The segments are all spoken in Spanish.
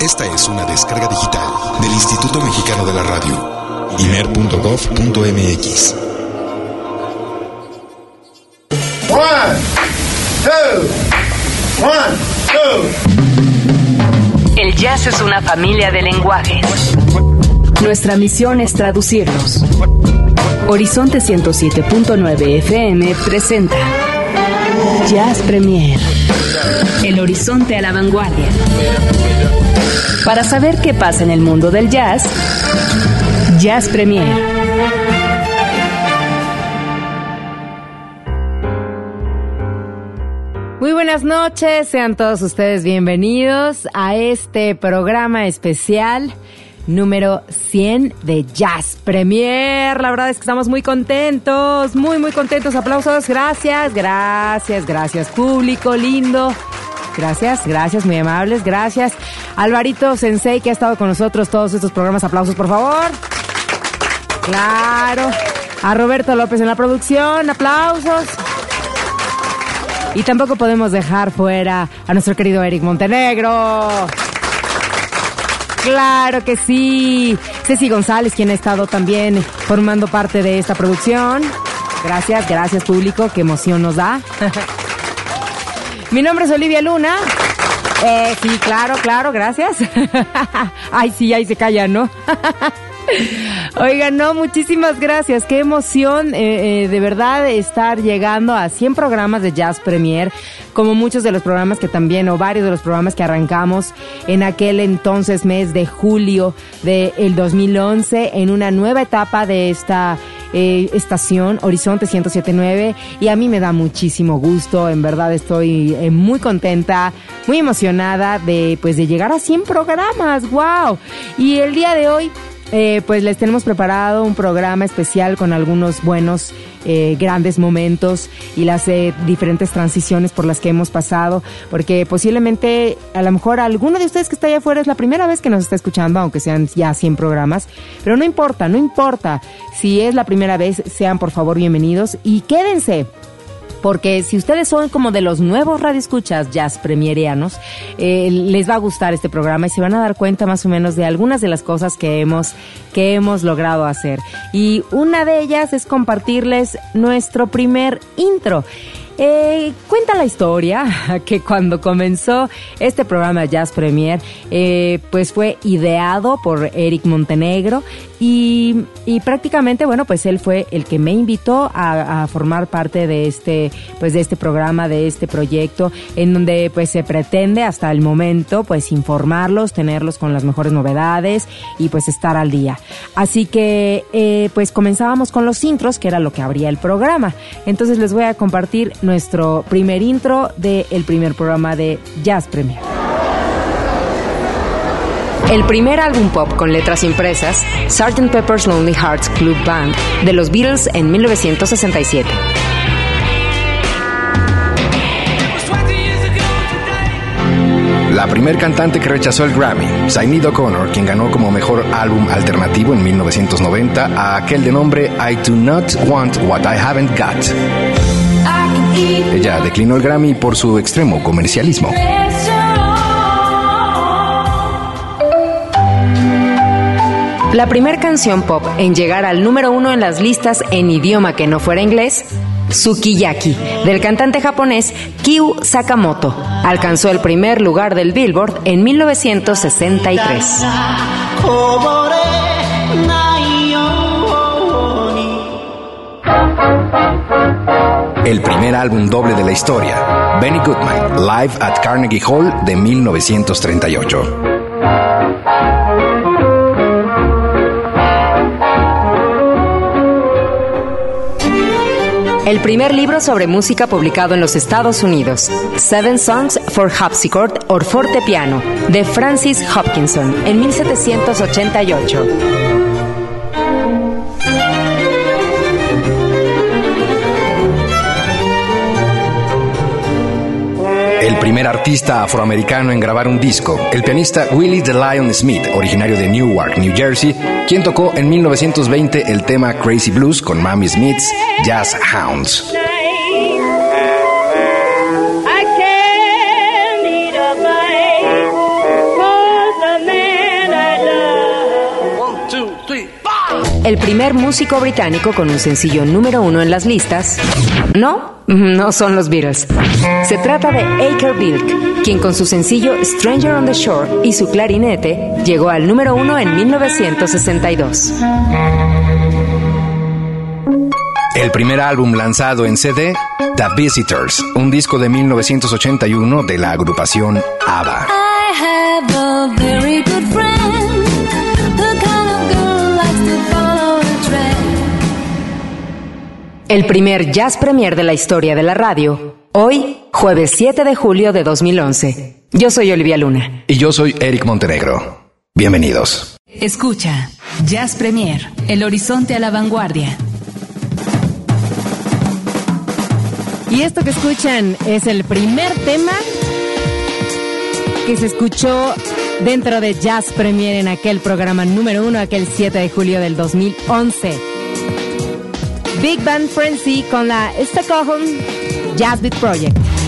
Esta es una descarga digital del Instituto Mexicano de la Radio, imer.gov.mx. One, two, one, two. El jazz es una familia de lenguajes. Nuestra misión es traducirlos. Horizonte 107.9 FM presenta Jazz Premier. El horizonte a la vanguardia. Para saber qué pasa en el mundo del jazz, Jazz Premier. Muy buenas noches, sean todos ustedes bienvenidos a este programa especial número 100 de Jazz Premier. La verdad es que estamos muy contentos, muy, muy contentos. Aplausos, gracias, gracias, gracias, público lindo. Gracias, gracias, muy amables, gracias. Alvarito Sensei, que ha estado con nosotros todos estos programas. Aplausos, por favor. Claro. A Roberto López en la producción, aplausos. Y tampoco podemos dejar fuera a nuestro querido Eric Montenegro. Claro que sí. Ceci González, quien ha estado también formando parte de esta producción. Gracias, gracias público, qué emoción nos da. Mi nombre es Olivia Luna. Eh, sí, claro, claro, gracias. Ay, sí, ahí se calla, ¿no? Oigan, no, muchísimas gracias. Qué emoción eh, eh, de verdad estar llegando a 100 programas de Jazz Premier, como muchos de los programas que también, o varios de los programas que arrancamos en aquel entonces mes de julio del 2011, en una nueva etapa de esta eh, estación, Horizonte 1079, y a mí me da muchísimo gusto, en verdad estoy muy contenta, muy emocionada de, pues, de llegar a 100 programas, wow. Y el día de hoy eh, pues les tenemos preparado un programa especial con algunos buenos, eh, grandes momentos y las eh, diferentes transiciones por las que hemos pasado, porque posiblemente a lo mejor alguno de ustedes que está allá afuera es la primera vez que nos está escuchando, aunque sean ya 100 programas, pero no importa, no importa. Si es la primera vez, sean por favor bienvenidos y quédense porque si ustedes son como de los nuevos radioescuchas jazz premierianos, eh, les va a gustar este programa y se van a dar cuenta más o menos de algunas de las cosas que hemos, que hemos logrado hacer. Y una de ellas es compartirles nuestro primer intro. Eh, cuenta la historia que cuando comenzó este programa Jazz Premier, eh, pues fue ideado por Eric Montenegro y, prácticamente, bueno, pues él fue el que me invitó a, formar parte de este, pues de este programa, de este proyecto, en donde pues se pretende hasta el momento, pues informarlos, tenerlos con las mejores novedades y pues estar al día. Así que, eh, pues comenzábamos con los intros, que era lo que abría el programa. Entonces les voy a compartir nuestro primer intro del primer programa de Jazz Premier. El primer álbum pop con letras impresas, Sgt. Pepper's Lonely Hearts Club Band, de los Beatles en 1967. La primer cantante que rechazó el Grammy, Sinead O'Connor, quien ganó como mejor álbum alternativo en 1990 a aquel de nombre I Do Not Want What I Haven't Got. Ella declinó el Grammy por su extremo comercialismo. La primera canción pop en llegar al número uno en las listas en idioma que no fuera inglés, Sukiyaki, del cantante japonés Kyu Sakamoto, alcanzó el primer lugar del Billboard en 1963. El primer álbum doble de la historia, Benny Goodman, Live at Carnegie Hall de 1938. El primer libro sobre música publicado en los Estados Unidos, Seven Songs for Harpsichord or Forte Piano, de Francis Hopkinson, en 1788. Primer artista afroamericano en grabar un disco, el pianista Willie the Lion Smith, originario de Newark, New Jersey, quien tocó en 1920 el tema Crazy Blues con Mammy Smith's Jazz Hounds. El primer músico británico con un sencillo número uno en las listas. No, no son los Beatles. Se trata de Aker Bilk, quien con su sencillo Stranger on the Shore y su clarinete llegó al número uno en 1962. El primer álbum lanzado en CD, The Visitors, un disco de 1981 de la agrupación ABBA. El primer jazz premier de la historia de la radio, hoy, jueves 7 de julio de 2011. Yo soy Olivia Luna. Y yo soy Eric Montenegro. Bienvenidos. Escucha, Jazz Premier, el horizonte a la vanguardia. Y esto que escuchan es el primer tema que se escuchó dentro de Jazz Premier en aquel programa número uno, aquel 7 de julio del 2011. Big Band Frenzy con la Stockholm Jazz Beat Project.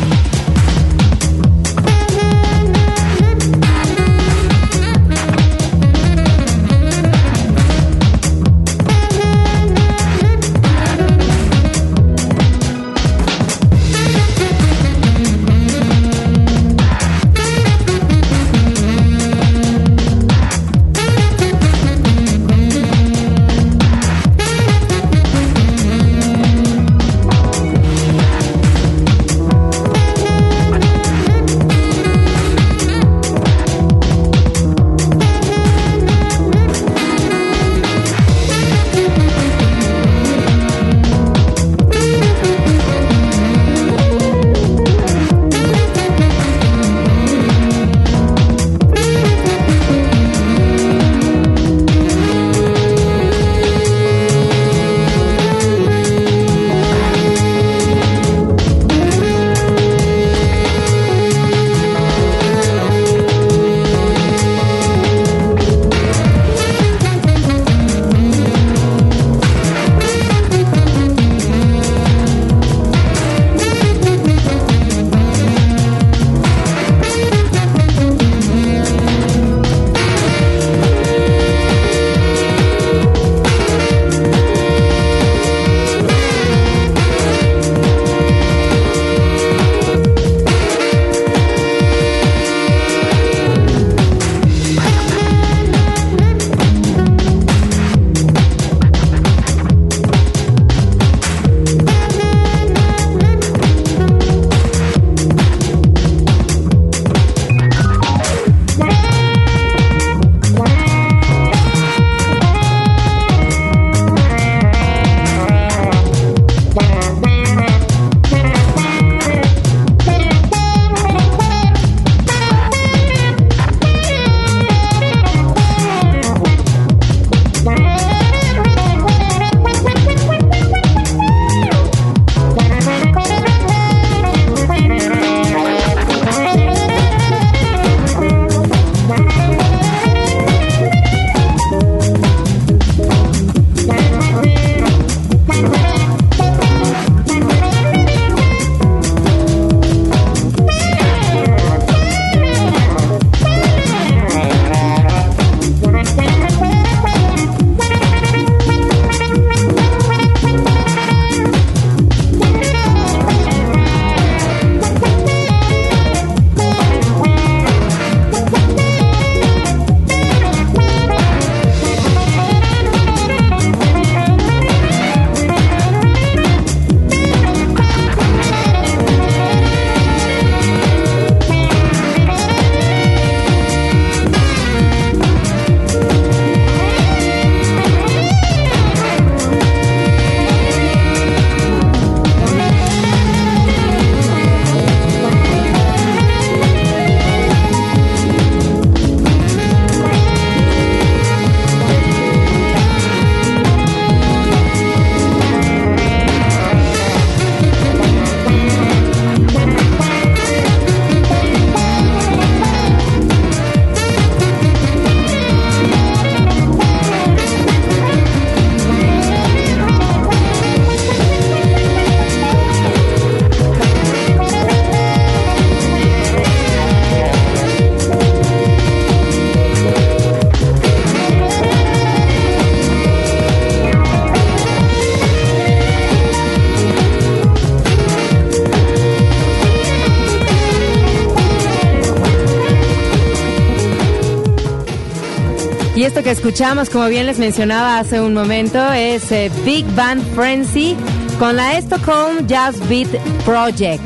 Escuchamos, como bien les mencionaba hace un momento, es eh, Big Band Frenzy con la Stockholm Jazz Beat Project.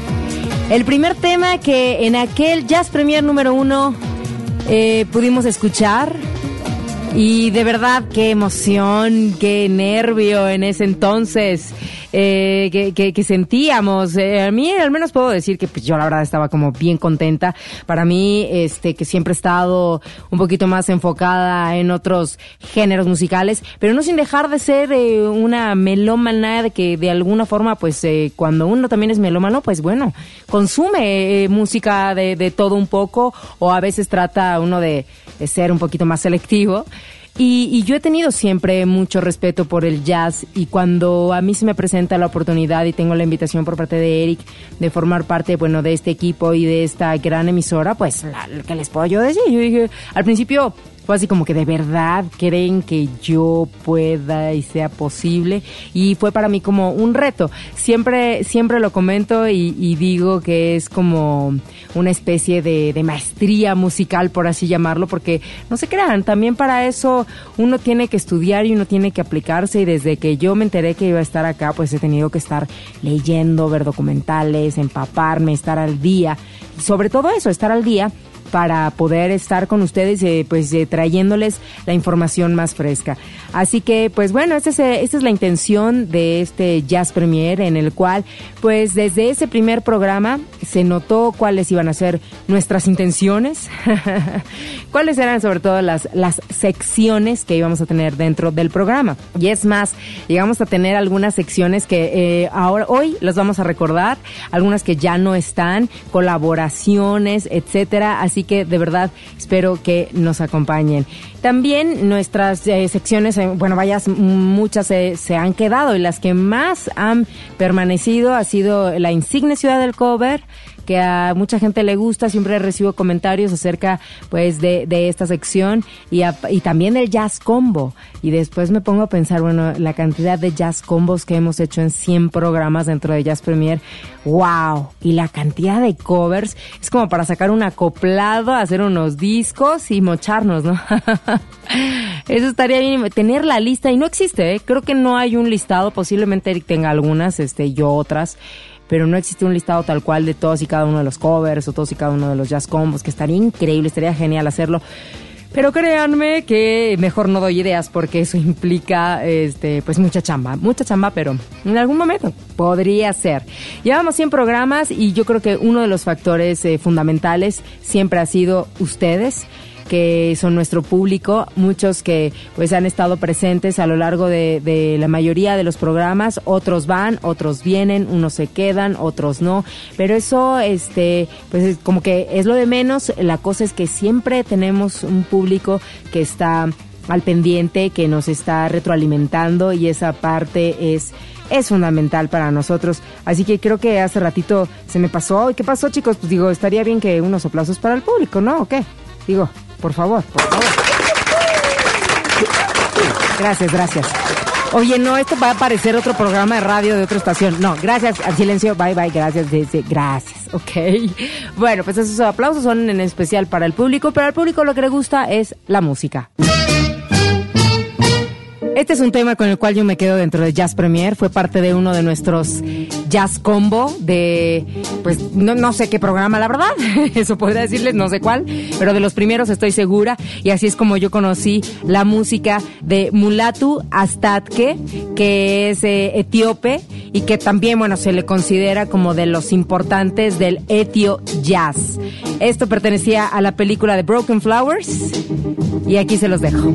El primer tema que en aquel Jazz Premier número uno eh, pudimos escuchar y de verdad, qué emoción, qué nervio en ese entonces eh, que, sentíamos. Eh, a mí al menos puedo decir que pues, yo la verdad estaba como bien contenta. Para mí, este, que siempre he estado un poquito más enfocada en otros géneros musicales, pero no sin dejar de ser eh, una melómana de que de alguna forma, pues eh, cuando uno también es melómano, pues bueno, consume música de, de todo un poco o a veces trata uno de, de ser un poquito más selectivo. Y, yo he tenido siempre mucho respeto por el jazz y cuando a mí se me presenta la oportunidad y tengo la invitación por parte de Eric de formar parte, bueno, de este equipo y de esta gran emisora, pues, ¿qué les puedo yo decir? Yo dije, al principio fue así como que de verdad creen que yo pueda y sea posible y fue para mí como un reto. Siempre, siempre lo comento y, digo que es como una especie de, de, maestría musical, por así llamarlo, porque no se crean, también para eso uno tiene que estudiar y uno tiene que aplicarse. Y desde que yo me enteré que iba a estar acá, pues he tenido que estar leyendo, ver documentales, empaparme, estar al día, sobre todo eso, estar al día para poder estar con ustedes, eh, pues eh, trayéndoles la información más fresca. Así que, pues bueno, esta es, eh, es la intención de este Jazz Premier, en el cual, pues desde ese primer programa se notó cuáles iban a ser nuestras intenciones, cuáles eran sobre todo las, las secciones que íbamos a tener dentro del programa. Y es más, llegamos a tener algunas secciones que ahora, hoy las vamos a recordar, algunas que ya no están, colaboraciones, etcétera. Así que de verdad espero que nos acompañen. También nuestras eh, secciones, eh, bueno, vayas, muchas se han quedado y las que más han permanecido ha sido la insigne ciudad del cover, que a mucha gente le gusta, siempre recibo comentarios acerca pues de, esta sección y, y también del jazz combo. Y después me pongo a pensar, bueno, la cantidad de jazz combos que hemos hecho en 100 programas dentro de Jazz Premier, wow, y la cantidad de covers, es como para sacar un acoplado, hacer unos discos y mocharnos, ¿no? Eso estaría bien, tener la lista, y no existe, ¿eh? creo que no hay un listado, posiblemente Eric tenga algunas, este, yo otras pero no existe un listado tal cual de todos y cada uno de los covers o todos y cada uno de los jazz combos, que estaría increíble, estaría genial hacerlo. Pero créanme que mejor no doy ideas porque eso implica este pues mucha chamba, mucha chamba, pero en algún momento podría ser. Llevamos 100 programas y yo creo que uno de los factores eh, fundamentales siempre ha sido ustedes que son nuestro público, muchos que pues han estado presentes a lo largo de, de, la mayoría de los programas, otros van, otros vienen, unos se quedan, otros no, pero eso este pues es como que es lo de menos, la cosa es que siempre tenemos un público que está al pendiente, que nos está retroalimentando y esa parte es es fundamental para nosotros. Así que creo que hace ratito se me pasó. ¿Y qué pasó, chicos? Pues digo, estaría bien que unos aplausos para el público, ¿no? ¿O qué? Digo, por favor, por favor. Gracias, gracias. Oye, no, esto va a aparecer otro programa de radio de otra estación. No, gracias, al silencio, bye bye, gracias, gracias, ok. Bueno, pues esos aplausos son en especial para el público, pero al público lo que le gusta es la música. Este es un tema con el cual yo me quedo dentro de Jazz Premier. Fue parte de uno de nuestros Jazz Combo de, pues, no, sé qué programa, la verdad. Eso podría decirles, no sé cuál. Pero de los primeros estoy segura. Y así es como yo conocí la música de Mulatu Astatke, que es eh, etíope y que también, bueno, se le considera como de los importantes del etio jazz. Esto pertenecía a la película de Broken Flowers. Y aquí se los dejo.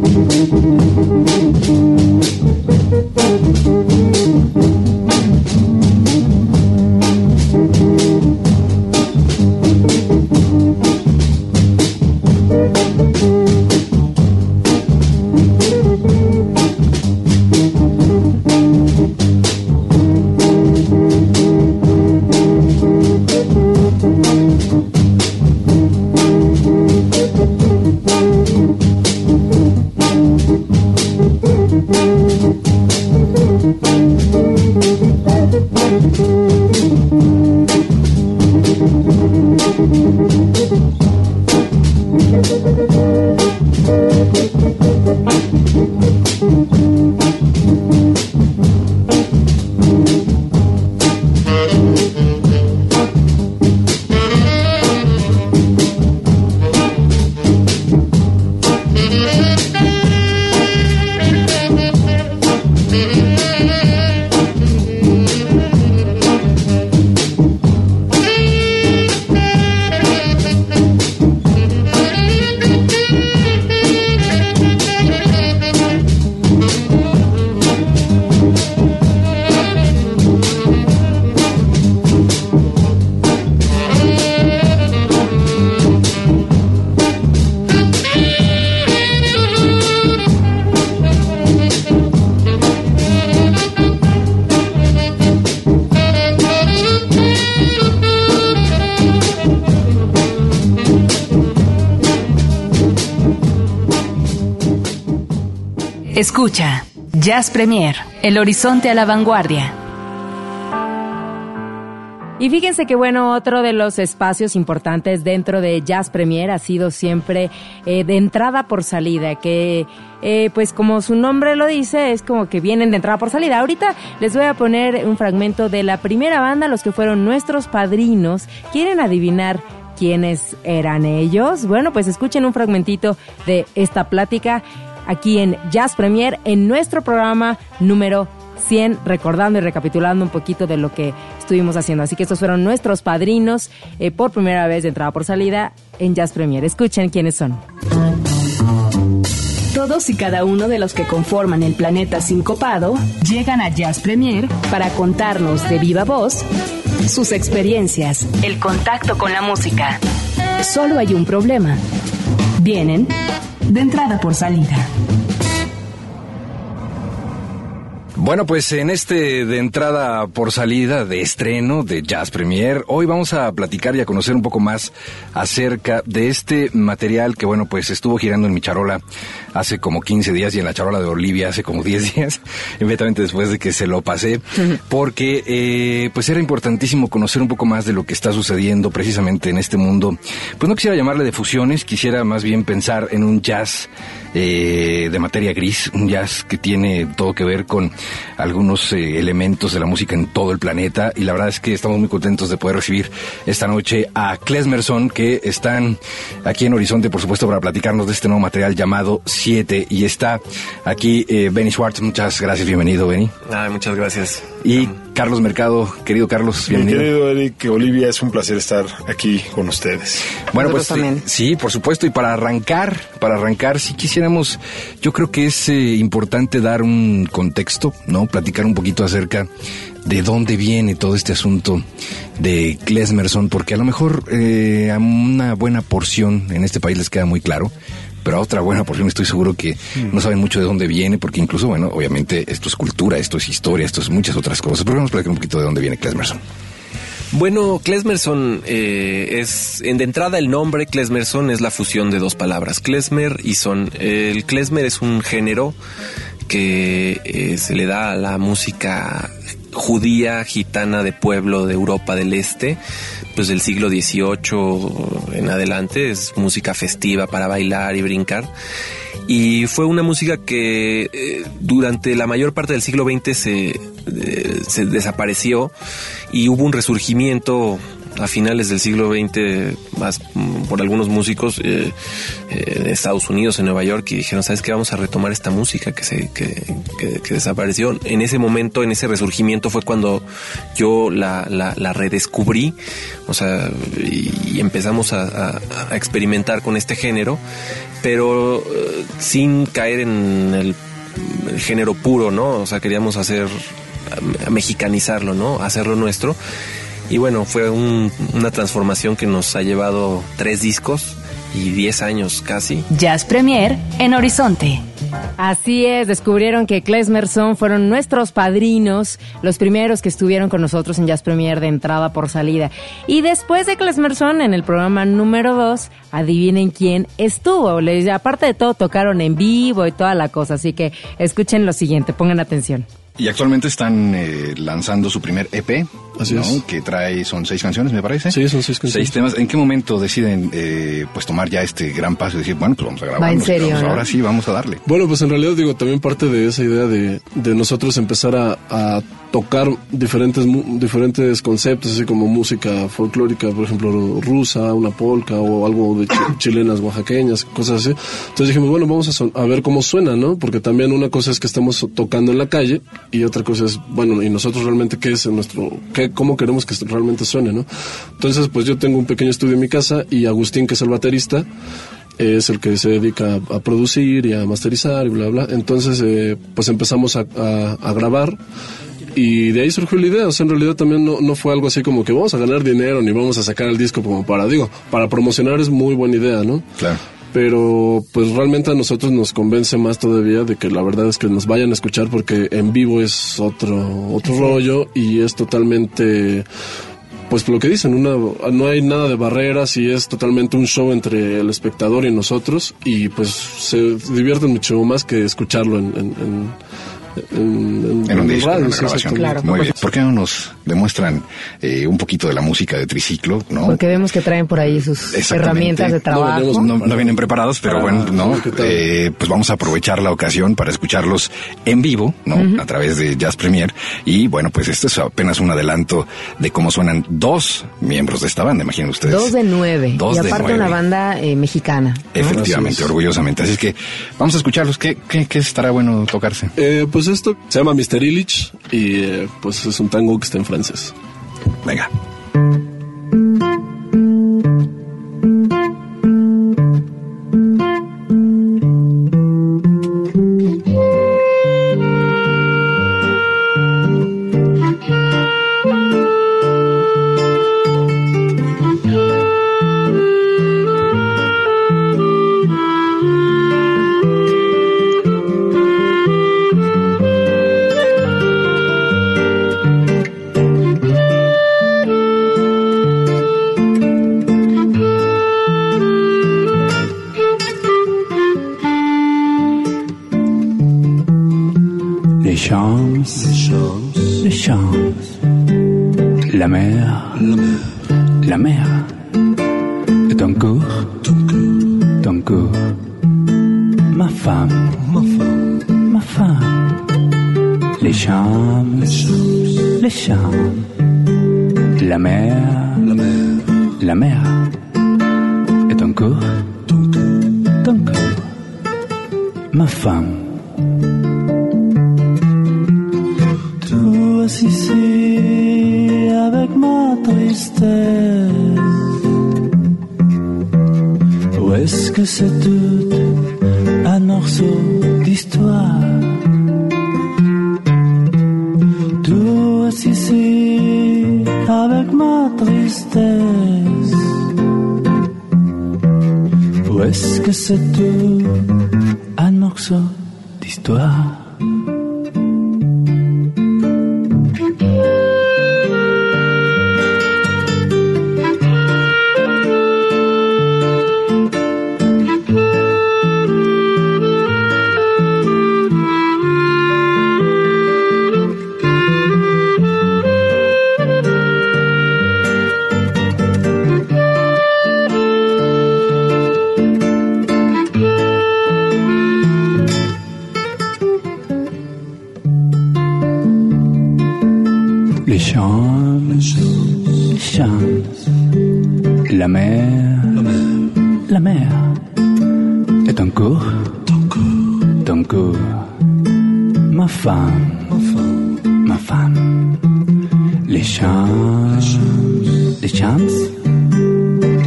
Escucha, Jazz Premier, el horizonte a la vanguardia. Y fíjense que bueno, otro de los espacios importantes dentro de Jazz Premier ha sido siempre eh, de entrada por salida, que eh, pues como su nombre lo dice, es como que vienen de entrada por salida. Ahorita les voy a poner un fragmento de la primera banda, los que fueron nuestros padrinos. ¿Quieren adivinar quiénes eran ellos? Bueno, pues escuchen un fragmentito de esta plática aquí en Jazz Premier en nuestro programa número 100, recordando y recapitulando un poquito de lo que estuvimos haciendo. Así que estos fueron nuestros padrinos eh, por primera vez de entrada por salida en Jazz Premier. Escuchen quiénes son. Todos y cada uno de los que conforman el planeta sincopado llegan a Jazz Premier para contarnos de viva voz sus experiencias, el contacto con la música. Solo hay un problema. Vienen de entrada por salida. Bueno, pues en este de entrada por salida de estreno de Jazz Premier, hoy vamos a platicar y a conocer un poco más acerca de este material que, bueno, pues estuvo girando en mi charola hace como 15 días y en la charola de Olivia hace como 10 días, inmediatamente después de que se lo pasé, porque eh, pues era importantísimo conocer un poco más de lo que está sucediendo precisamente en este mundo. Pues no quisiera llamarle de fusiones, quisiera más bien pensar en un jazz eh, de materia gris, un jazz que tiene todo que ver con algunos eh, elementos de la música en todo el planeta y la verdad es que estamos muy contentos de poder recibir esta noche a Klesmerson que están aquí en Horizonte por supuesto para platicarnos de este nuevo material llamado 7 y está aquí eh, Benny Schwartz, muchas gracias, bienvenido Benny. Ah, muchas gracias. Y Carlos Mercado, querido Carlos, bienvenido. Mi querido Eric, Olivia, es un placer estar aquí con ustedes. Bueno, pues sí, por supuesto, y para arrancar, para arrancar, si quisiéramos, yo creo que es eh, importante dar un contexto, ¿no? Platicar un poquito acerca de dónde viene todo este asunto de Klesmerson, porque a lo mejor eh, a una buena porción en este país les queda muy claro, pero a otra buena porción estoy seguro que no saben mucho de dónde viene, porque incluso, bueno, obviamente esto es cultura, esto es historia, esto es muchas otras cosas, pero vamos a platicar un poquito de dónde viene Klesmerson. Bueno, Klesmerson eh, es, en de entrada el nombre Klesmerson es la fusión de dos palabras, klezmer y son. El klezmer es un género que eh, se le da a la música judía, gitana de pueblo de Europa del Este, pues del siglo XVIII en adelante, es música festiva para bailar y brincar. Y fue una música que eh, durante la mayor parte del siglo XX se, eh, se desapareció y hubo un resurgimiento a finales del siglo XX más mm, por algunos músicos eh, eh, Estados Unidos, en Nueva York, y dijeron, ¿sabes qué? Vamos a retomar esta música que, se, que, que, desapareció. En ese momento, en ese resurgimiento fue cuando yo la, la, redescubrí, o sea, y, empezamos a, a, experimentar con este género, pero eh, sin caer en el, el género puro, ¿no? O sea, queríamos hacer mexicanizarlo, ¿no? Hacerlo nuestro. Y bueno, fue una transformación que nos ha llevado tres discos y diez años casi. Jazz Premier en Horizonte. Así es, descubrieron que Klesmerson fueron nuestros padrinos, los primeros que estuvieron con nosotros en Jazz Premier de entrada por salida. Y después de Klesmerson, en el programa número dos, adivinen quién estuvo. Les, aparte de todo, tocaron en vivo y toda la cosa. Así que escuchen lo siguiente, pongan atención. Y actualmente están eh, lanzando su primer EP, Así es. que trae, son seis canciones, me parece. Sí, son seis canciones. Seis temas. ¿En qué momento deciden eh, pues tomar ya este gran paso y decir, bueno, pues vamos a grabar? en serio, Ahora sí, vamos a darle. Bueno, pues en realidad digo, también parte de esa idea de, de nosotros empezar a, a tocar diferentes diferentes conceptos, así como música folclórica, por ejemplo, rusa, una polka o algo de chilenas, oaxaqueñas, cosas así. Entonces dijimos, bueno, vamos a, a, ver cómo suena, ¿no? Porque también una cosa es que estamos tocando en la calle y otra cosa es, bueno, y nosotros realmente qué es nuestro, qué, cómo queremos que realmente suene, ¿no? Entonces, pues yo tengo un pequeño estudio en mi casa y Agustín, que es el baterista, es el que se dedica a, producir y a masterizar y bla, bla. Entonces, eh, pues empezamos a, a grabar y de ahí surgió la idea. O sea, en realidad también no, no, fue algo así como que vamos a ganar dinero ni vamos a sacar el disco como para, digo, para promocionar es muy buena idea, ¿no? Claro. Pero pues realmente a nosotros nos convence más todavía de que la verdad es que nos vayan a escuchar porque en vivo es otro, otro rollo y es totalmente pues lo que dicen, una, no hay nada de barreras y es totalmente un show entre el espectador y nosotros y pues se divierten mucho más que escucharlo en, en, en en, en un disco, radio, en una sí, grabación. exactamente. Muy bien. ¿Por qué no nos demuestran eh, un poquito de la música de triciclo, no? Porque vemos que traen por ahí sus herramientas de trabajo. venimos- No, no vienen preparados, pero bueno, no. Eh, pues vamos a aprovechar la ocasión para escucharlos en vivo, ¿no? A través de Jazz Premier. Y bueno, pues esto es apenas un adelanto de cómo suenan dos miembros de esta banda, imaginen ustedes. Dos de nueve. Dos y de aparte nueve. una banda eh, mexicana. ¿no? Efectivamente, orgullosamente. Así es que vamos a escucharlos. ¿Qué, qué, qué estará bueno tocarse? Eh, pues esto se llama Mr. Illich y eh, pues es un tango que está en francés. Venga. Champs, les champs, la mer, la mer, et ton corps, ton corps, ma femme, ma femme, les champs, les champs, la mer, la mer, et ton corps, ton corps, ma femme. Ici avec ma tristesse. Ou est-ce que c'est tout un morceau d'histoire? Toi ici avec ma tristesse. Ou est-ce que c'est tout un morceau d'histoire? Ma femme, les champs, les champs,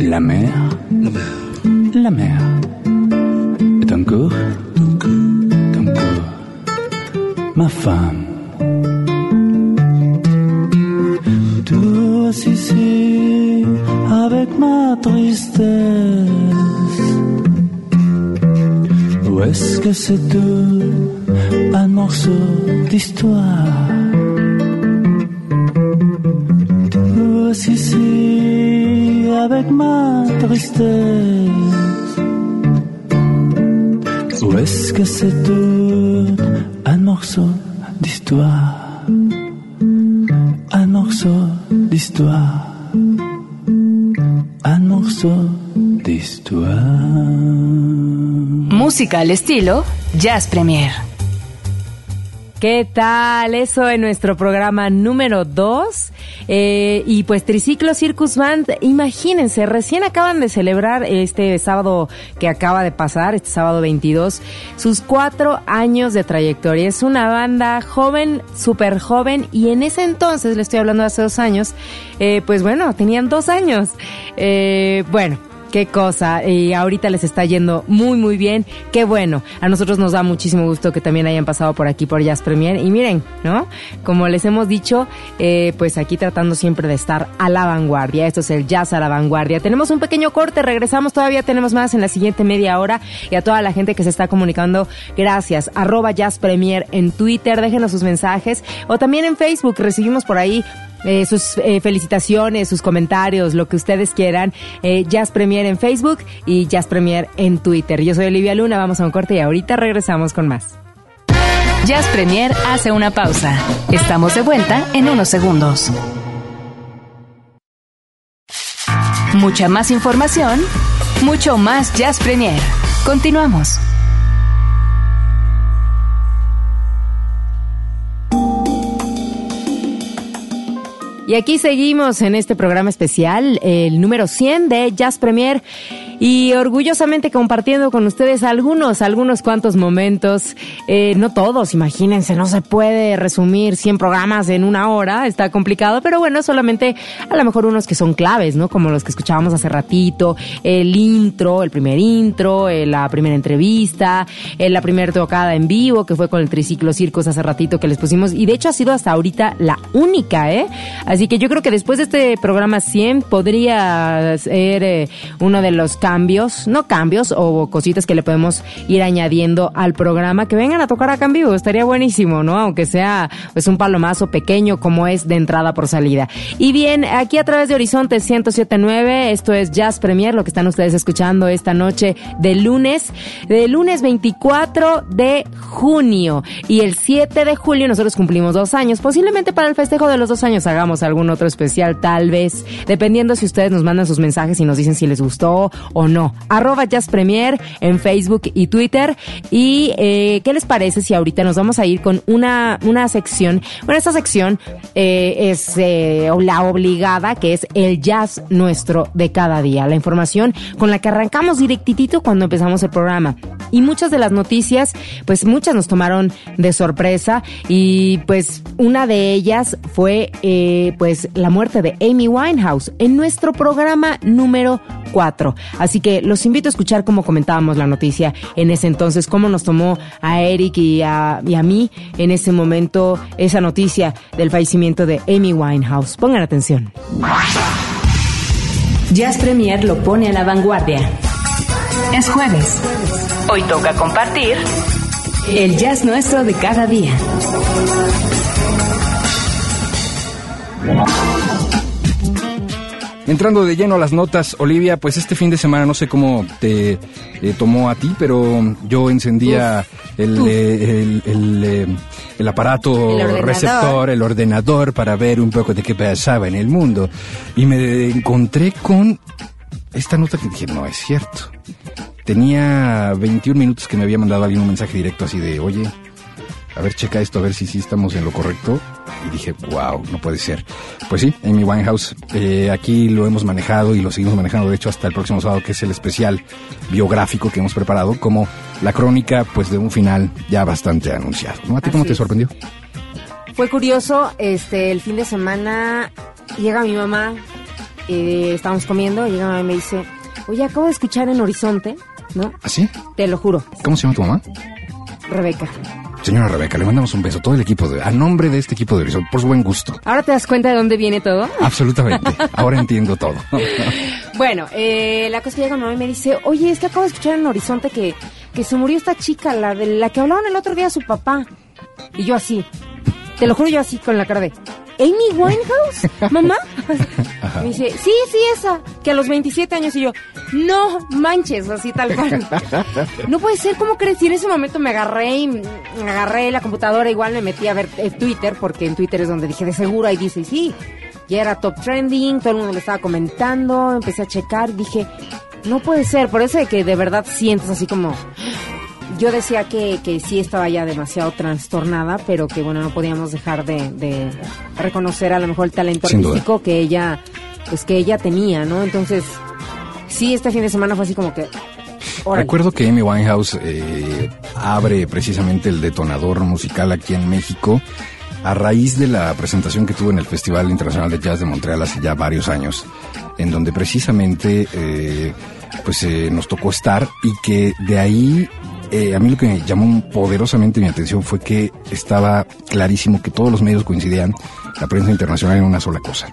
la mer, la mer, et ton corps, ton corps, ma femme. Toi ici avec ma tristesse. Ou est-ce que c'est tout un morceau d'histoire. Toi ici avec ma tristesse. Ou est-ce que c'est tout un morceau d'histoire. Un morceau d'histoire, un morceau d'histoire. Música al estilo Jazz Premier. ¿Qué tal? Eso en nuestro programa número 2. y pues Triciclo Circus Band, imagínense, recién acaban de celebrar este sábado que acaba de pasar, este sábado 22, sus cuatro años de trayectoria. Es una banda joven, súper joven, y en ese entonces, le estoy hablando de hace dos años, eh, pues bueno, tenían dos años. Eh, bueno. Qué cosa, y ahorita les está yendo muy muy bien, qué bueno. A nosotros nos da muchísimo gusto que también hayan pasado por aquí por Jazz Premier y miren, ¿no? Como les hemos dicho, eh, pues aquí tratando siempre de estar a la vanguardia. Esto es el Jazz a la vanguardia. Tenemos un pequeño corte, regresamos, todavía tenemos más en la siguiente media hora y a toda la gente que se está comunicando, gracias. Arroba Jazz Premier en Twitter, déjenos sus mensajes o también en Facebook, recibimos por ahí eh, sus eh, felicitaciones, sus comentarios, lo que ustedes quieran. Eh, Jazz Premier en Facebook y Jazz Premier en Twitter. Yo soy Olivia Luna, vamos a un corte y ahorita regresamos con más. Jazz Premier hace una pausa. Estamos de vuelta en unos segundos. Mucha más información, mucho más Jazz Premier. Continuamos. Y aquí seguimos en este programa especial, el número 100 de Jazz Premier y orgullosamente compartiendo con ustedes algunos, algunos cuantos momentos, eh, no todos, imagínense, no se puede resumir 100 programas en una hora, está complicado, pero bueno, solamente a lo mejor unos que son claves, ¿no? Como los que escuchábamos hace ratito, el intro, el primer intro, eh, la primera entrevista, eh, la primera tocada en vivo, que fue con el triciclo Circos hace ratito que les pusimos, y de hecho ha sido hasta ahorita la única, ¿eh? Así que yo creo que después de este programa 100 podría ser eh, uno de los cambios, no cambios o cositas que le podemos ir añadiendo al programa que vengan a tocar acá en vivo. Estaría buenísimo, ¿no? Aunque sea pues un palomazo pequeño como es de entrada por salida. Y bien, aquí a través de Horizonte 1079, esto es Jazz Premier, lo que están ustedes escuchando esta noche de lunes, de lunes 24 de junio. Y el 7 de julio nosotros cumplimos dos años. Posiblemente para el festejo de los dos años hagamos algún otro especial, tal vez, dependiendo si ustedes nos mandan sus mensajes y nos dicen si les gustó o no. Arroba Jazz Premier en Facebook y Twitter. Y eh, ¿qué les parece si ahorita nos vamos a ir con una, una sección? Bueno, esta sección eh, es eh, la obligada, que es el jazz nuestro de cada día. La información con la que arrancamos directitito cuando empezamos el programa. Y muchas de las noticias, pues muchas nos tomaron de sorpresa y pues una de ellas fue eh, pues la muerte de Amy Winehouse en nuestro programa número 4. Así que los invito a escuchar cómo comentábamos la noticia en ese entonces, cómo nos tomó a Eric y a, y a mí en ese momento esa noticia del fallecimiento de Amy Winehouse. Pongan atención. Jazz Premier lo pone a la vanguardia. Es jueves. Hoy toca compartir el jazz nuestro de cada día. Entrando de lleno a las notas, Olivia, pues este fin de semana no sé cómo te eh, tomó a ti, pero yo encendía el, eh, el, el, eh, el aparato El receptor, el ordenador, para ver un poco de qué pasaba en el mundo. Y me encontré con esta nota que dije, no es cierto. Tenía 21 minutos que me había mandado alguien un mensaje directo así de, oye, a ver, checa esto, a ver si sí estamos en lo correcto. Y dije, wow, no puede ser. Pues sí, Amy Winehouse, eh, aquí lo hemos manejado y lo seguimos manejando, de hecho, hasta el próximo sábado, que es el especial biográfico que hemos preparado, como la crónica, pues, de un final ya bastante anunciado. ¿no? ¿A ti cómo te sorprendió? Fue curioso, este, el fin de semana llega mi mamá, eh, estábamos comiendo, llega mi mamá y me dice, oye, acabo de escuchar en Horizonte, ¿no? ¿Así? Te lo juro, ¿Cómo se llama tu mamá? Rebeca. Señora Rebeca, le mandamos un beso, todo el equipo, de, a nombre de este equipo de Horizonte, por su buen gusto. ¿Ahora te das cuenta de dónde viene todo? Absolutamente. Ahora entiendo todo. Bueno, eh, la cosa que llega mi mamá y me dice, oye, es que acabo de escuchar en Horizonte que, que se murió esta chica, la de la que hablaban el otro día su papá. Y yo así, te lo juro yo así con la cara de, ¿Amy Winehouse? ¿Mamá? Me dice, sí, sí, esa, que a los 27 años y yo, no manches, así tal cual. No puede ser, ¿cómo crees? Y en ese momento me agarré y me agarré la computadora, igual me metí a ver eh, Twitter, porque en Twitter es donde dije, de seguro, ahí dice, sí, ya era top trending, todo el mundo le estaba comentando, empecé a checar dije, no puede ser, por eso de que de verdad sientes así como... Yo decía que, que sí estaba ya demasiado trastornada, pero que bueno, no podíamos dejar de, de reconocer a lo mejor el talento Sin duda. artístico que ella, pues que ella tenía, ¿no? Entonces, sí, este fin de semana fue así como que... Recuerdo que Amy Winehouse eh, abre precisamente el detonador musical aquí en México a raíz de la presentación que tuvo en el Festival Internacional de Jazz de Montreal hace ya varios años, en donde precisamente eh, pues eh, nos tocó estar y que de ahí eh, a mí lo que me llamó poderosamente mi atención fue que estaba clarísimo que todos los medios coincidían, la prensa internacional en una sola cosa.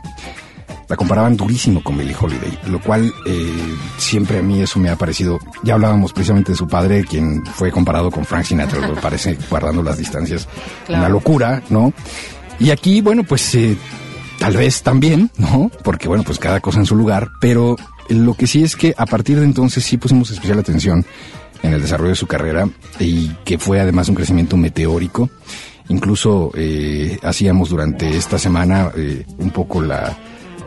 La comparaban durísimo con Billie Holiday, lo cual eh, siempre a mí eso me ha parecido. Ya hablábamos precisamente de su padre, quien fue comparado con Frank Sinatra, me parece, guardando las distancias, Claro. una locura, ¿no? Y aquí, bueno, pues eh, tal vez también, ¿no? Porque bueno, pues cada cosa en su lugar, pero lo que sí es que a partir de entonces sí pusimos especial atención en el desarrollo de su carrera y que fue además un crecimiento meteórico. Incluso eh, hacíamos durante esta semana eh, un poco la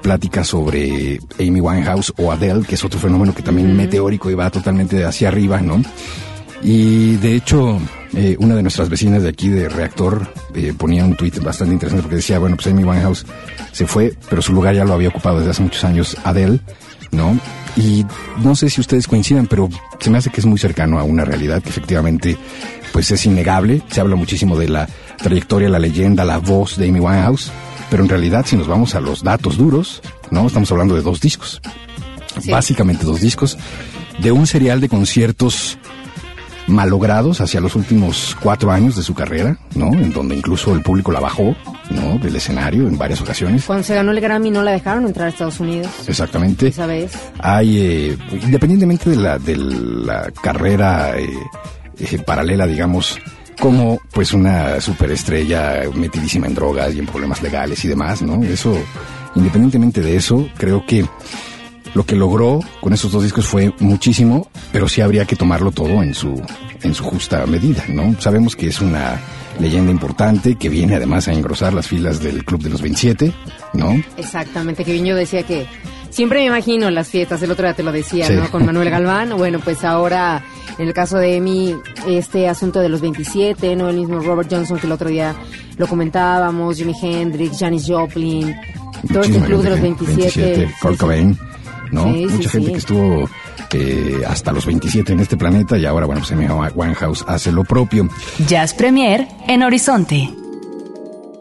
plática sobre Amy Winehouse o Adele, que es otro fenómeno que también meteórico y va totalmente hacia arriba, ¿no? Y de hecho, eh, una de nuestras vecinas de aquí de Reactor eh, ponía un tuit bastante interesante porque decía, bueno, pues Amy Winehouse se fue, pero su lugar ya lo había ocupado desde hace muchos años Adele, ¿no? Y no sé si ustedes coincidan, pero se me hace que es muy cercano a una realidad que efectivamente pues es innegable. Se habla muchísimo de la trayectoria, la leyenda, la voz de Amy Winehouse, pero en realidad si nos vamos a los datos duros, ¿no? Estamos hablando de dos discos. Básicamente dos discos de un serial de conciertos malogrados hacia los últimos cuatro años de su carrera, ¿no? En donde incluso el público la bajó, ¿no? Del escenario en varias ocasiones. Cuando se ganó el Grammy no la dejaron entrar a Estados Unidos. Exactamente. Esa vez. Hay, eh, independientemente de la, de la carrera eh, eh, paralela, digamos, como pues una superestrella metidísima en drogas y en problemas legales y demás, ¿no? Eso, independientemente de eso, creo que lo que logró con esos dos discos fue muchísimo, pero sí habría que tomarlo todo en su, en su justa medida, ¿no? Sabemos que es una leyenda importante que viene además a engrosar las filas del Club de los 27, ¿no? Exactamente, que bien yo decía que siempre me imagino las fiestas, el otro día te lo decía, Sí. ¿no? Con Manuel Galván. Bueno, pues ahora, en el caso de Emi, este asunto de los 27, ¿no? El mismo Robert Johnson que el otro día lo comentábamos, Jimi Hendrix, Janis Joplin, todo este club de los gente, 27. Kurt Sí, sí. Cobain, ¿no? Sí, sí, Mucha gente sí. que estuvo eh, hasta los 27 en este planeta y ahora, bueno, pues Amy Winehouse hace lo propio. Jazz Premier en Horizonte.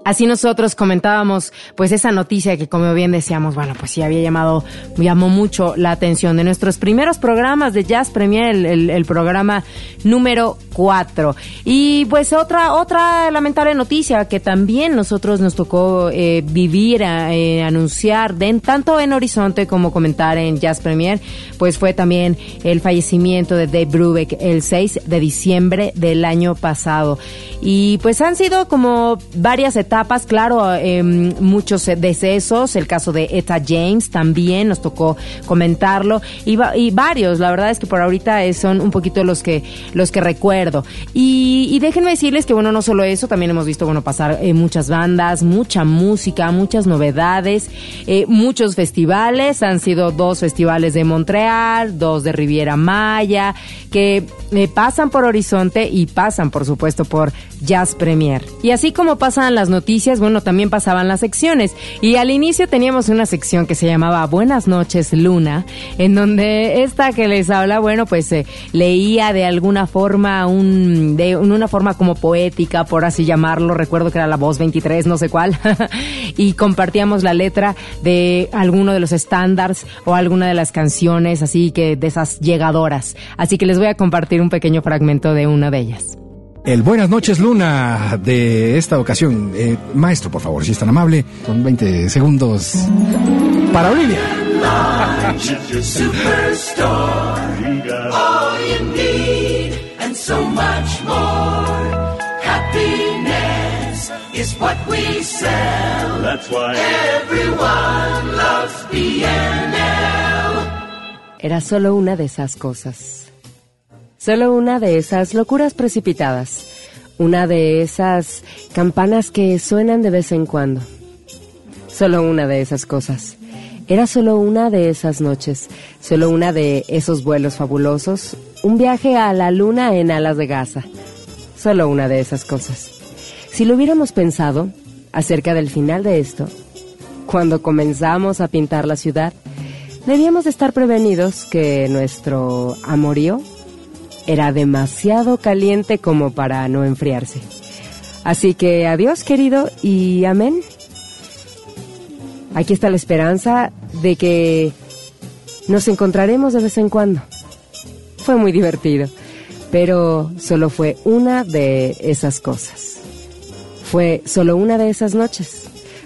Así nosotros comentábamos, pues esa noticia que como bien decíamos, bueno, pues sí había llamado, llamó mucho la atención de nuestros primeros programas de Jazz Premier, el, el- el programa número 4. Y pues otra, otra lamentable noticia que también nosotros nos tocó eh, vivir, eh, anunciar, de, tanto en Horizonte como comentar en Jazz Premier, pues fue también el fallecimiento de Dave Brubeck el 6 de diciembre del año pasado. Y pues han sido como varias etapas, claro, em, muchos decesos, el caso de Etta James también nos tocó comentarlo y, va- y varios, la verdad es que por ahorita eh, son un poquito los que los que recuerdo. Y, déjenme decirles que bueno, no solo eso, también hemos visto bueno pasar eh, muchas bandas, mucha música, muchas novedades, eh, muchos festivales, han sido dos festivales de Montreal, dos de Riviera Maya, que eh, pasan por Horizonte y pasan por supuesto por Jazz Premier. Y así como pasan las noticias, bueno, también pasaban las secciones. Y al inicio teníamos una sección que se llamaba Buenas noches Luna, en donde esta que les habla, bueno, pues eh, leía de alguna forma un, de una forma como poética, por así llamarlo, recuerdo que era la voz 23, no sé cuál, y compartíamos la letra de alguno de los estándares o alguna de las canciones, así que de esas llegadoras. Así que les voy a compartir un pequeño fragmento de una de ellas. El Buenas noches Luna de esta ocasión. Eh, maestro, por favor, si es tan amable, con 20 segundos para Olivia. Is everyone loves BNL. Era solo una de esas cosas. Solo una de esas locuras precipitadas. Una de esas campanas que suenan de vez en cuando. Solo una de esas cosas. Era solo una de esas noches. Solo una de esos vuelos fabulosos. Un viaje a la luna en alas de gasa. Solo una de esas cosas. Si lo hubiéramos pensado acerca del final de esto, cuando comenzamos a pintar la ciudad, debíamos de estar prevenidos que nuestro amorío era demasiado caliente como para no enfriarse. Así que adiós querido y amén. Aquí está la esperanza de que nos encontraremos de vez en cuando. Fue muy divertido, pero solo fue una de esas cosas. Fue solo una de esas noches.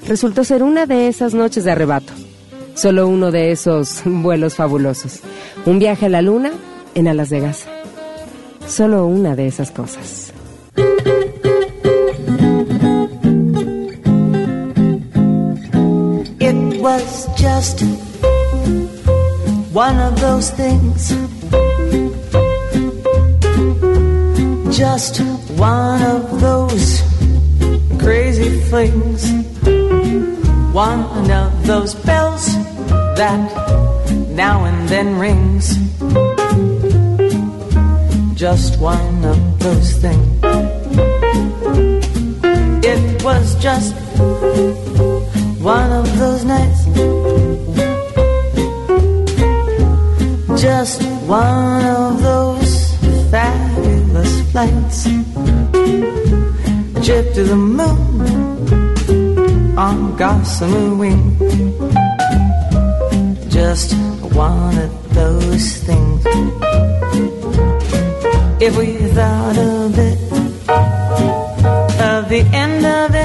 Resultó ser una de esas noches de arrebato. Solo uno de esos vuelos fabulosos. Un viaje a la luna en alas de gasa. Solo una de esas cosas. It was just one of those things. Just one of those crazy things. One of those bells that now and then rings. Just one of those things. It was just one of those nights. Just one of those fabulous flights. Trip to the moon on gossamer wing. Just one of those things. If we thought a bit of the end of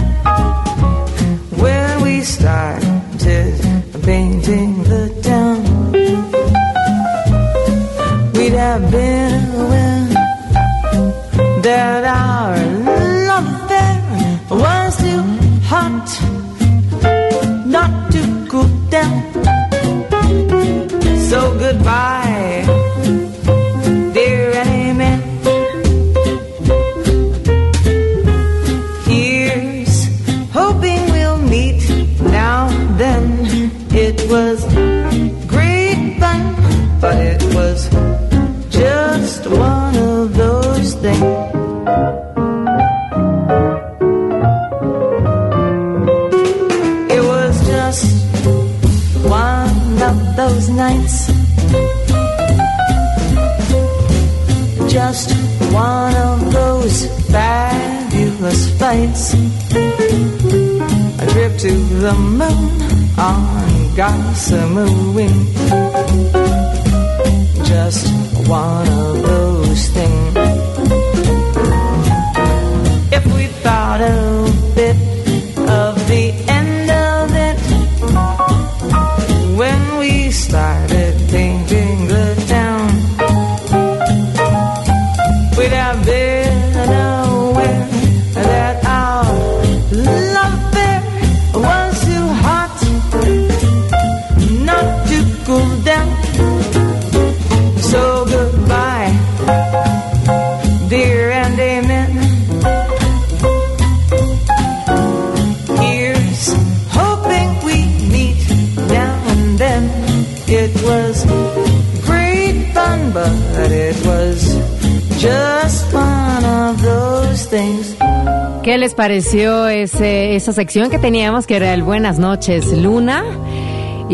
the moon on gossamer wing. Just one les pareció ese, esa sección que teníamos que era el Buenas noches Luna?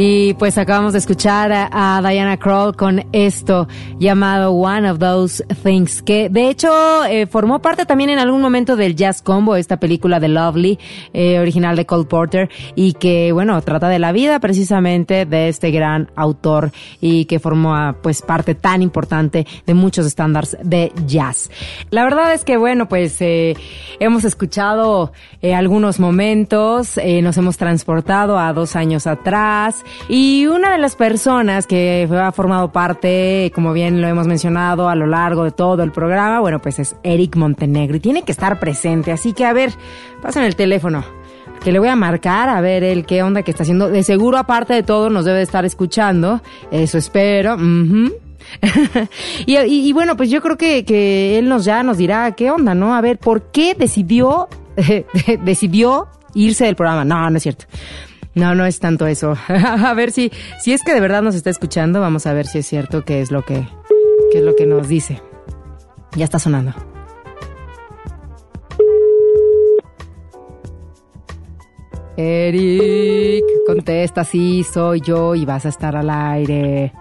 Y pues acabamos de escuchar a, Diana Kroll con esto llamado One of Those Things, que de hecho eh, formó parte también en algún momento del Jazz Combo, esta película de Lovely, eh, original de Cole Porter, y que bueno, trata de la vida precisamente de este gran autor y que formó ah, pues parte tan importante de muchos estándares de jazz. La verdad es que bueno, pues eh, hemos escuchado algunos momentos, nos hemos transportado a dos años atrás y una de las personas que ha formado parte, como bien lo hemos mencionado a lo largo de todo el programa, bueno, pues es Eric Montenegro y tiene que estar presente. Así que a ver, pasen el teléfono que le voy a marcar a ver el qué onda que está haciendo. De seguro, aparte de todo, nos debe de estar escuchando. Eso espero. y- y bueno, pues yo creo que, que él nos ya nos dirá qué onda, ¿no? A ver, ¿por qué decidió, decidió irse del programa? No, no es cierto. No, no es tanto eso. a ver si, si es que de verdad nos está escuchando, vamos a ver si es cierto qué es lo que, qué es lo que nos dice. Ya está sonando. Eric, contesta, sí, soy yo y vas a estar al aire.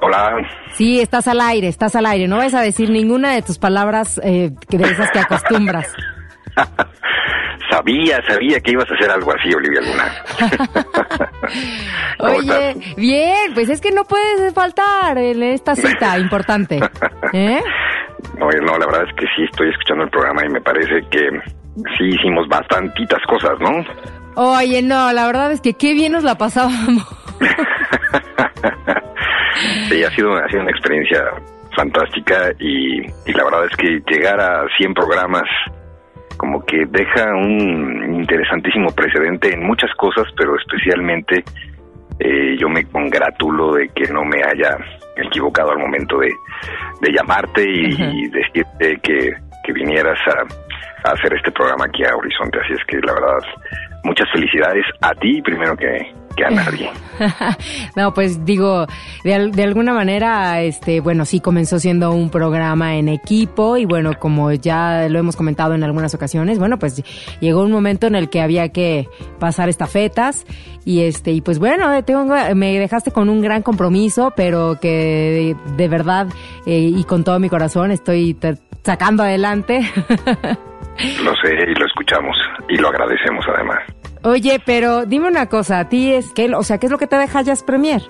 Hola. Sí, estás al aire, estás al aire. No vas a decir ninguna de tus palabras eh, que de esas que acostumbras. Sabía, sabía que ibas a hacer algo así, Olivia Luna. ¿Cómo Oye, estás? bien, pues es que no puedes faltar en esta cita importante. ¿Eh? No, no, la verdad es que sí estoy escuchando el programa y me parece que sí hicimos bastantitas cosas, ¿no? Oye, no, la verdad es que qué bien nos la pasábamos. Sí, ha sido, ha sido una experiencia fantástica y, y la verdad es que llegar a 100 programas como que deja un interesantísimo precedente en muchas cosas, pero especialmente Eh, yo me congratulo de que no me haya equivocado al momento de, de llamarte y, y decirte que, que vinieras a, a hacer este programa aquí a Horizonte. Así es que la verdad, muchas felicidades a ti primero que, que a nadie. no, pues digo, de, de alguna manera, este, bueno, sí comenzó siendo un programa en equipo y bueno, como ya lo hemos comentado en algunas ocasiones, bueno, pues llegó un momento en el que había que pasar estafetas y este, y pues bueno, tengo, me dejaste con un gran compromiso, pero que de, de verdad eh, y con todo mi corazón estoy sacando adelante. Lo sé y lo escuchamos y lo agradecemos además. Oye, pero dime una cosa, a ti es que, o sea, ¿qué es lo que te deja Jazz Premier?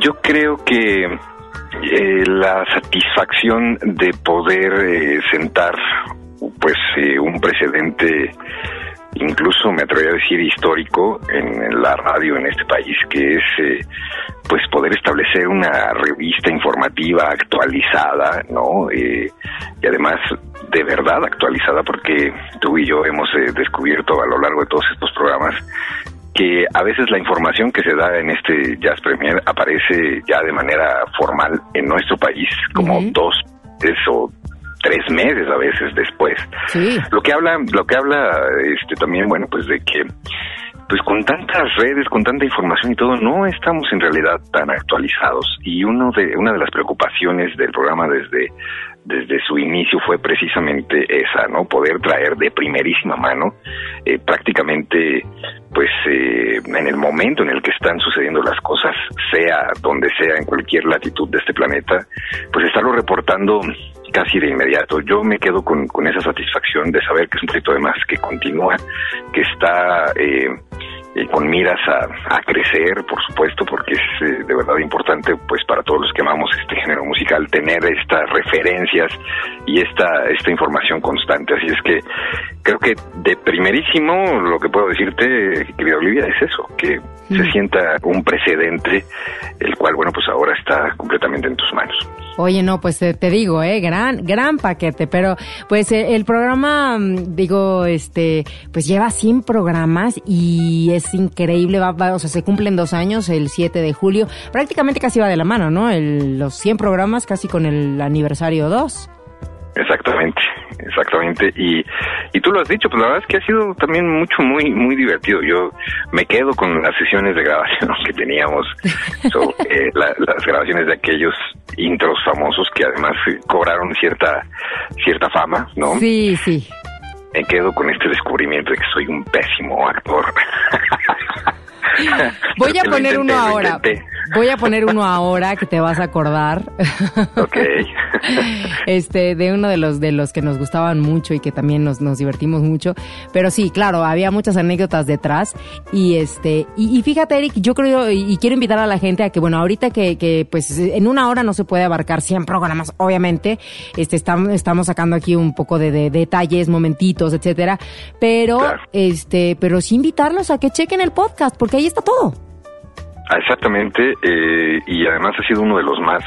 Yo creo que eh, la satisfacción de poder eh, sentar pues eh, un precedente incluso me atrevería a decir histórico en la radio en este país que es eh, pues poder establecer una revista informativa actualizada no Eh, y además de verdad actualizada porque tú y yo hemos eh, descubierto a lo largo de todos estos programas que a veces la información que se da en este Jazz Premier aparece ya de manera formal en nuestro país como dos o tres meses a veces después. Sí. Lo que habla, lo que habla este también, bueno, pues de que pues con tantas redes, con tanta información y todo, no estamos en realidad tan actualizados. Y uno de, una de las preocupaciones del programa desde, desde su inicio fue precisamente esa, ¿no? Poder traer de primerísima mano, eh, prácticamente, pues, eh, en el momento en el que están sucediendo las cosas, sea donde sea, en cualquier latitud de este planeta, pues estarlo reportando casi de inmediato. Yo me quedo con, con esa satisfacción de saber que es un proyecto además que continúa, que está eh, eh, con miras a, a crecer, por supuesto, porque es eh, de verdad importante, pues para todos los que amamos este género musical, tener estas referencias y esta, esta información constante. Así es que creo que de primerísimo lo que puedo decirte, querida Olivia, es eso, que se sienta un precedente, el cual, bueno, pues ahora está completamente en tus manos. Oye, no, pues te, te digo, eh, gran, gran paquete, pero pues eh, el programa, mm, digo, este, pues lleva 100 programas y es increíble, va, va, o sea, se cumplen dos años, el 7 de julio, prácticamente casi va de la mano, ¿no? El, los 100 programas casi con el aniversario 2. Exactamente, exactamente. Y, y tú lo has dicho, pues la verdad es que ha sido también mucho, muy, muy divertido. Yo me quedo con las sesiones de grabación que teníamos, so, eh, la- las grabaciones de aquellos intros famosos que además cobraron cierta, cierta fama, ¿no? Sí, sí. Me quedo con este descubrimiento de que soy un pésimo actor. Voy a poner intenté, uno ahora. intenté. Voy a poner uno ahora que te vas a acordar. Ok. este, de uno de los de los que nos gustaban mucho y que también nos, nos divertimos mucho. Pero sí, claro, había muchas anécdotas detrás. Y este, y, y fíjate, Eric, yo creo, y, y quiero invitar a la gente a que, bueno, ahorita que, que pues en una hora no se puede abarcar 100 programas, obviamente. Este, estamos, estamos sacando aquí un poco de, de detalles, momentitos, etcétera. Pero, este, pero sí invitarlos a que chequen el podcast, porque ahí está todo. Ah, Exactamente, eh, y además ha sido uno de los más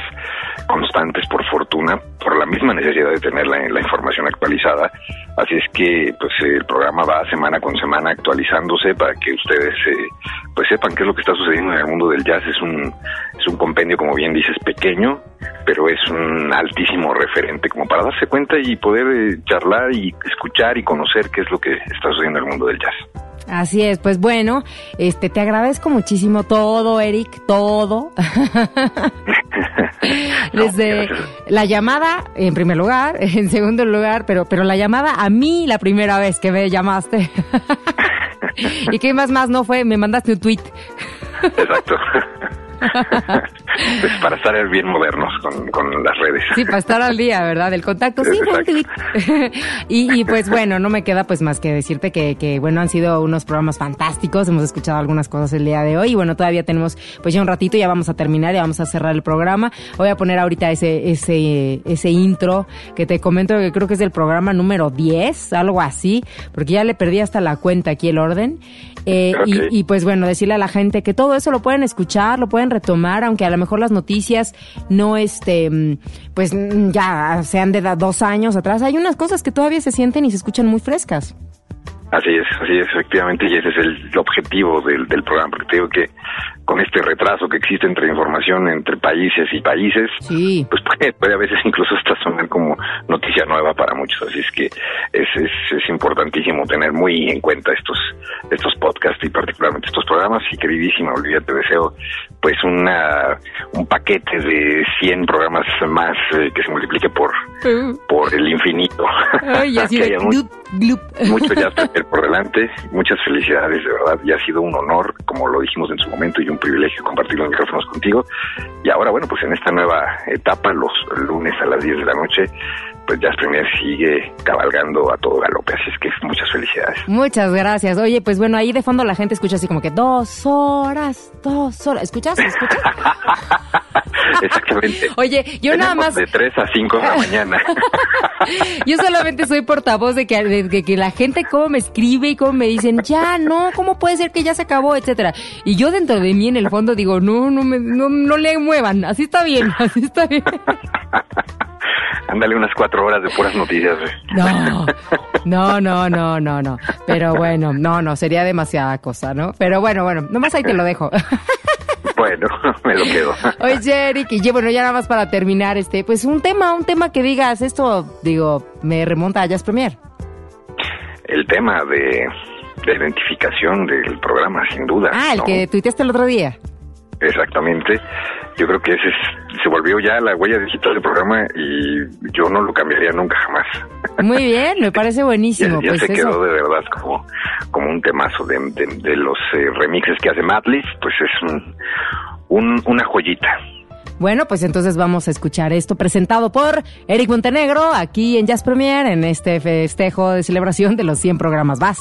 constantes por fortuna, por la misma necesidad de tener la, la información actualizada. Así es que pues el programa va semana con semana actualizándose para que ustedes eh, pues sepan qué es lo que está sucediendo en el mundo del jazz. Es un, es un compendio, como bien dices, pequeño, pero es un altísimo referente como para darse cuenta y poder eh, charlar y escuchar y conocer qué es lo que está sucediendo en el mundo del jazz. Así es, pues bueno, este te agradezco muchísimo todo, Eric, todo. Desde la llamada, en primer lugar, en segundo lugar, pero, pero la llamada a mí la primera vez que me llamaste. y qué más más no fue, me mandaste un tweet. Exacto. Pues para estar bien modernos con, con las redes. Sí, para estar al día, ¿verdad? El contacto, sí, y, y pues bueno, no me queda pues más que decirte que, que bueno, han sido unos programas fantásticos, hemos escuchado algunas cosas el día de hoy y bueno, todavía tenemos pues ya un ratito, ya vamos a terminar, ya vamos a cerrar el programa. Voy a poner ahorita ese, ese, ese intro que te comento que creo que es del programa número 10, algo así, porque ya le perdí hasta la cuenta aquí el orden. Eh, y, y pues bueno, decirle a la gente que todo eso lo pueden escuchar, lo pueden retomar, aunque a lo mejor las noticias no este, mm, pues mm, ya sean de dos años atrás. Hay unas cosas que todavía se sienten y se escuchan muy frescas. Así es, así es, efectivamente, y ese es el objetivo del, del programa, porque te digo que con este retraso que existe entre información entre países y países, pues puede, puede, a veces incluso hasta sonar como noticia nueva para muchos, así es que es, es, es importantísimo tener muy en cuenta estos estos podcasts y particularmente estos programas, y queridísima Olivia, te deseo pues una un paquete de 100 programas más eh, que se multiplique por, por el infinito. Ay, así mucho ya por delante. Muchas felicidades, de verdad. Ya ha sido un honor, como lo dijimos en su momento, y un privilegio compartir los micrófonos contigo. Y ahora, bueno, pues en esta nueva etapa, los lunes a las 10 de la noche, pues Jazz Premier sigue cabalgando a todo galope, así es que muchas felicidades. Muchas gracias. Oye, pues bueno, ahí de fondo la gente escucha así como que dos horas, dos horas. ¿Escuchas? ¿Escuchas? Exactamente. Oye, yo nada más... De 3 a 5 de la mañana. yo solamente soy portavoz de que, de que la gente como me escribe y como me dicen, ya, no, ¿cómo puede ser que ya se acabó, etcétera? Y yo dentro de mí en el fondo digo, no, no, me, no, no le muevan, así está bien, así está bien. Ándale unas cuatro horas de puras noticias. No, no, no, no, no, no. Pero bueno, no, no, sería demasiada cosa, ¿no? Pero bueno, bueno, nomás ahí te lo dejo. Bueno, me lo quedo. Oye, Eric, y bueno, ya nada más para terminar, este, pues un tema, un tema que digas, esto, digo, me remonta a Jazz Premier. El tema de, de identificación del programa, sin duda. Ah, el que tuiteaste el otro día. Exactamente. Yo creo que ese se volvió ya la huella digital del programa y yo no lo cambiaría nunca jamás. Muy bien, me parece buenísimo. ya, pues se quedó de verdad como, como un temazo de, de, los eh, remixes que hace Matlis, pues es un, una joyita. Bueno, pues entonces vamos a escuchar esto presentado por Eric Montenegro aquí en Jazz Premier en este festejo de celebración de los 100 programas. Vas.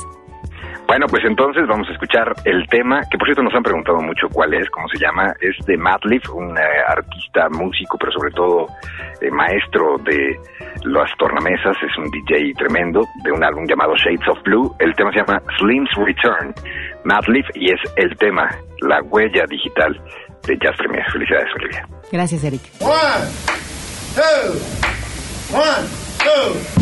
Bueno, pues entonces vamos a escuchar el tema, que por cierto nos han preguntado mucho cuál es, cómo se llama, es de Matlif, un eh, artista, músico, pero sobre todo eh, maestro de las tornamesas, es un DJ tremendo, de un álbum llamado Shades of Blue. El tema se llama Slim's Return, Matlif, y es el tema, la huella digital de Jazz Premier. Felicidades, Olivia. Gracias, Eric. One, two, one, two.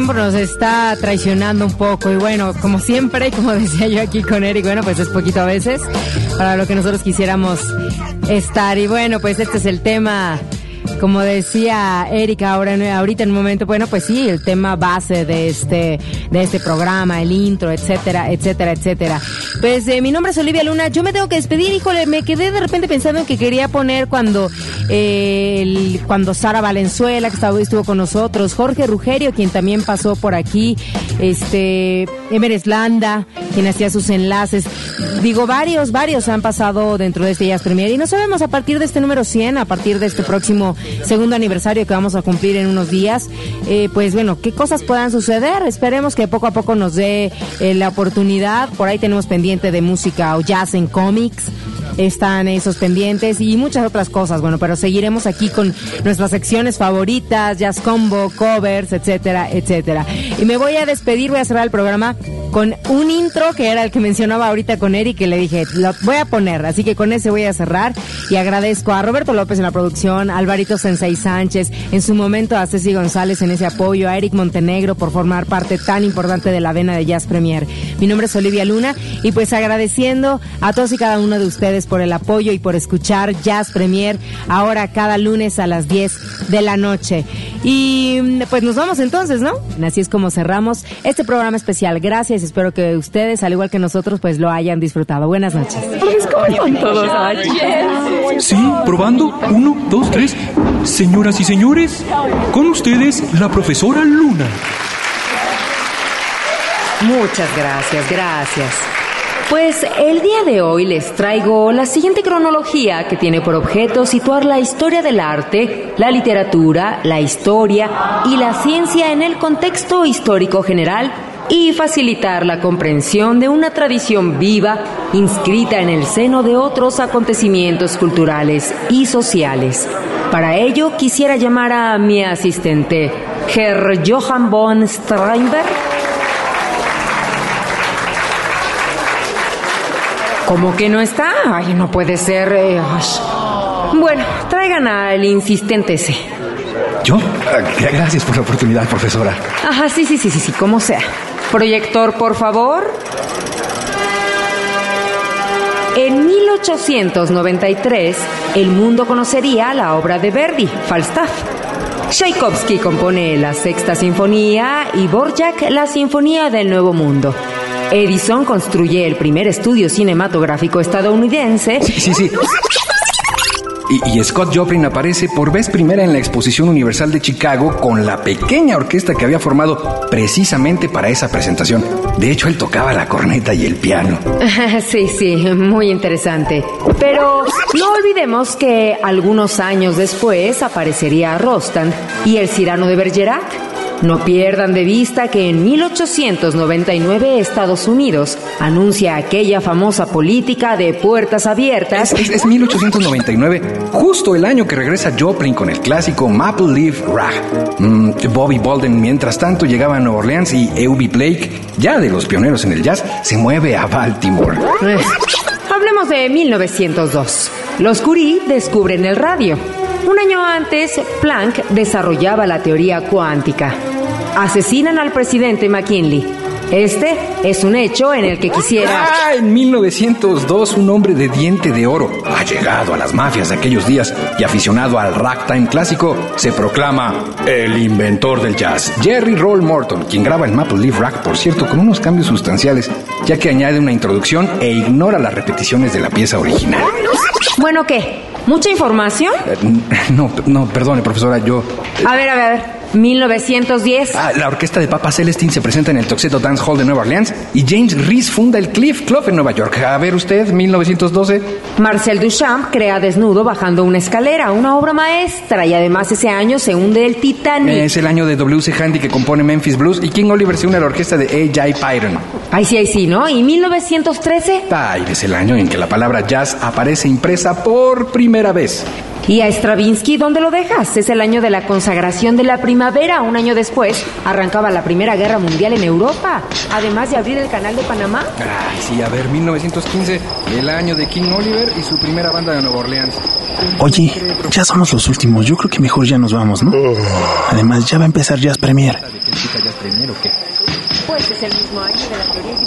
nos está traicionando un poco y bueno, como siempre, como decía yo aquí con Eric, bueno, pues es poquito a veces para lo que nosotros quisiéramos estar y bueno, pues este es el tema como decía Erika ahora ahorita en un momento, bueno, pues sí, el tema base de este de este programa, el intro, etcétera, etcétera, etcétera. Pues eh, mi nombre es Olivia Luna. Yo me tengo que despedir, híjole, me quedé de repente pensando en que quería poner cuando eh, cuando Sara Valenzuela que estaba estuvo con nosotros, Jorge Rugerio quien también pasó por aquí, este Emer Eslanda quien hacía sus enlaces. Digo, varios, varios han pasado dentro de este Jazz Premier y no sabemos a partir de este número 100, a partir de este próximo segundo aniversario que vamos a cumplir en unos días, eh, pues bueno, qué cosas puedan suceder. Esperemos que poco a poco nos dé eh, la oportunidad. Por ahí tenemos pendiente de música o jazz en cómics están esos pendientes y muchas otras cosas. Bueno, pero seguiremos aquí con nuestras secciones favoritas, jazz combo, covers, etcétera, etcétera. Y me voy a despedir, voy a cerrar el programa con un intro que era el que mencionaba ahorita con Eric, que le dije, lo voy a poner, así que con ese voy a cerrar y agradezco a Roberto López en la producción, a Alvarito Sensei Sánchez, en su momento a Ceci González en ese apoyo, a Eric Montenegro por formar parte tan importante de la vena de Jazz Premier. Mi nombre es Olivia Luna y pues agradeciendo a todos y cada uno de ustedes por el apoyo y por escuchar Jazz Premier ahora cada lunes a las 10 de la noche. Y pues nos vamos entonces, ¿no? Así es como cerramos este programa especial. Gracias, espero que ustedes, al igual que nosotros, pues lo hayan disfrutado. Buenas noches. todos Sí, probando. Uno, dos, tres. Señoras y señores, con ustedes la profesora Luna. Muchas gracias, gracias. Pues el día de hoy les traigo la siguiente cronología que tiene por objeto situar la historia del arte, la literatura, la historia y la ciencia en el contexto histórico general y facilitar la comprensión de una tradición viva inscrita en el seno de otros acontecimientos culturales y sociales. Para ello quisiera llamar a mi asistente, Herr Johann von Steinberg. ¿Cómo que no está? Ay, no puede ser. eh. Bueno, traigan al insistente ese. ¿Yo? Ah, Gracias por la oportunidad, profesora. Ajá, sí, sí, sí, sí, sí, como sea. Proyector, por favor. En 1893, el mundo conocería la obra de Verdi, Falstaff. Tchaikovsky compone la Sexta Sinfonía y Borjak la Sinfonía del Nuevo Mundo. Edison construye el primer estudio cinematográfico estadounidense. Sí, sí, sí. Y, y Scott Joplin aparece por vez primera en la Exposición Universal de Chicago con la pequeña orquesta que había formado precisamente para esa presentación. De hecho, él tocaba la corneta y el piano. Sí, sí, muy interesante. Pero no olvidemos que algunos años después aparecería Rostand y el Cirano de Bergerac. No pierdan de vista que en 1899 Estados Unidos anuncia aquella famosa política de puertas abiertas. Es, es 1899, justo el año que regresa Joplin con el clásico Maple Leaf Rag. Mm, Bobby Bolden, mientras tanto, llegaba a Nueva Orleans y Eubie Blake, ya de los pioneros en el jazz, se mueve a Baltimore. Eh, Hablemos de 1902. Los Curie descubren el radio. Un año antes, Planck desarrollaba la teoría cuántica. Asesinan al presidente McKinley. Este es un hecho en el que quisiera... Ah, en 1902, un hombre de diente de oro, allegado a las mafias de aquellos días y aficionado al ragtime clásico, se proclama el inventor del jazz. Jerry Roll Morton, quien graba el Maple Leaf Rag, por cierto, con unos cambios sustanciales, ya que añade una introducción e ignora las repeticiones de la pieza original. Bueno, ¿qué? ¿Mucha información? Eh, No, no, perdone, profesora, yo... A ver, a ver, a ver. 1910. Ah, la orquesta de Papa Celestin se presenta en el Tuxedo Dance Hall de Nueva Orleans y James Reese funda el Cliff Club en Nueva York. A ver usted, 1912. Marcel Duchamp crea Desnudo bajando una escalera, una obra maestra, y además ese año se hunde el Titanic. Es el año de W.C. Handy que compone Memphis Blues y King Oliver se une a la orquesta de A.J. Pyron. Ay, sí, ay, sí, ¿no? ¿Y 1913? Ay, es el año en que la palabra jazz aparece impresa por primera vez. ¿Y a Stravinsky dónde lo dejas? Es el año de la consagración de la primavera. Un año después arrancaba la Primera Guerra Mundial en Europa, además de abrir el canal de Panamá. Ay, sí, a ver, 1915, el año de King Oliver y su primera banda de Nueva Orleans. Oye, ya somos los últimos. Yo creo que mejor ya nos vamos, ¿no? Además, ya va a empezar Jazz Premier. Pues es el mismo año de la teoría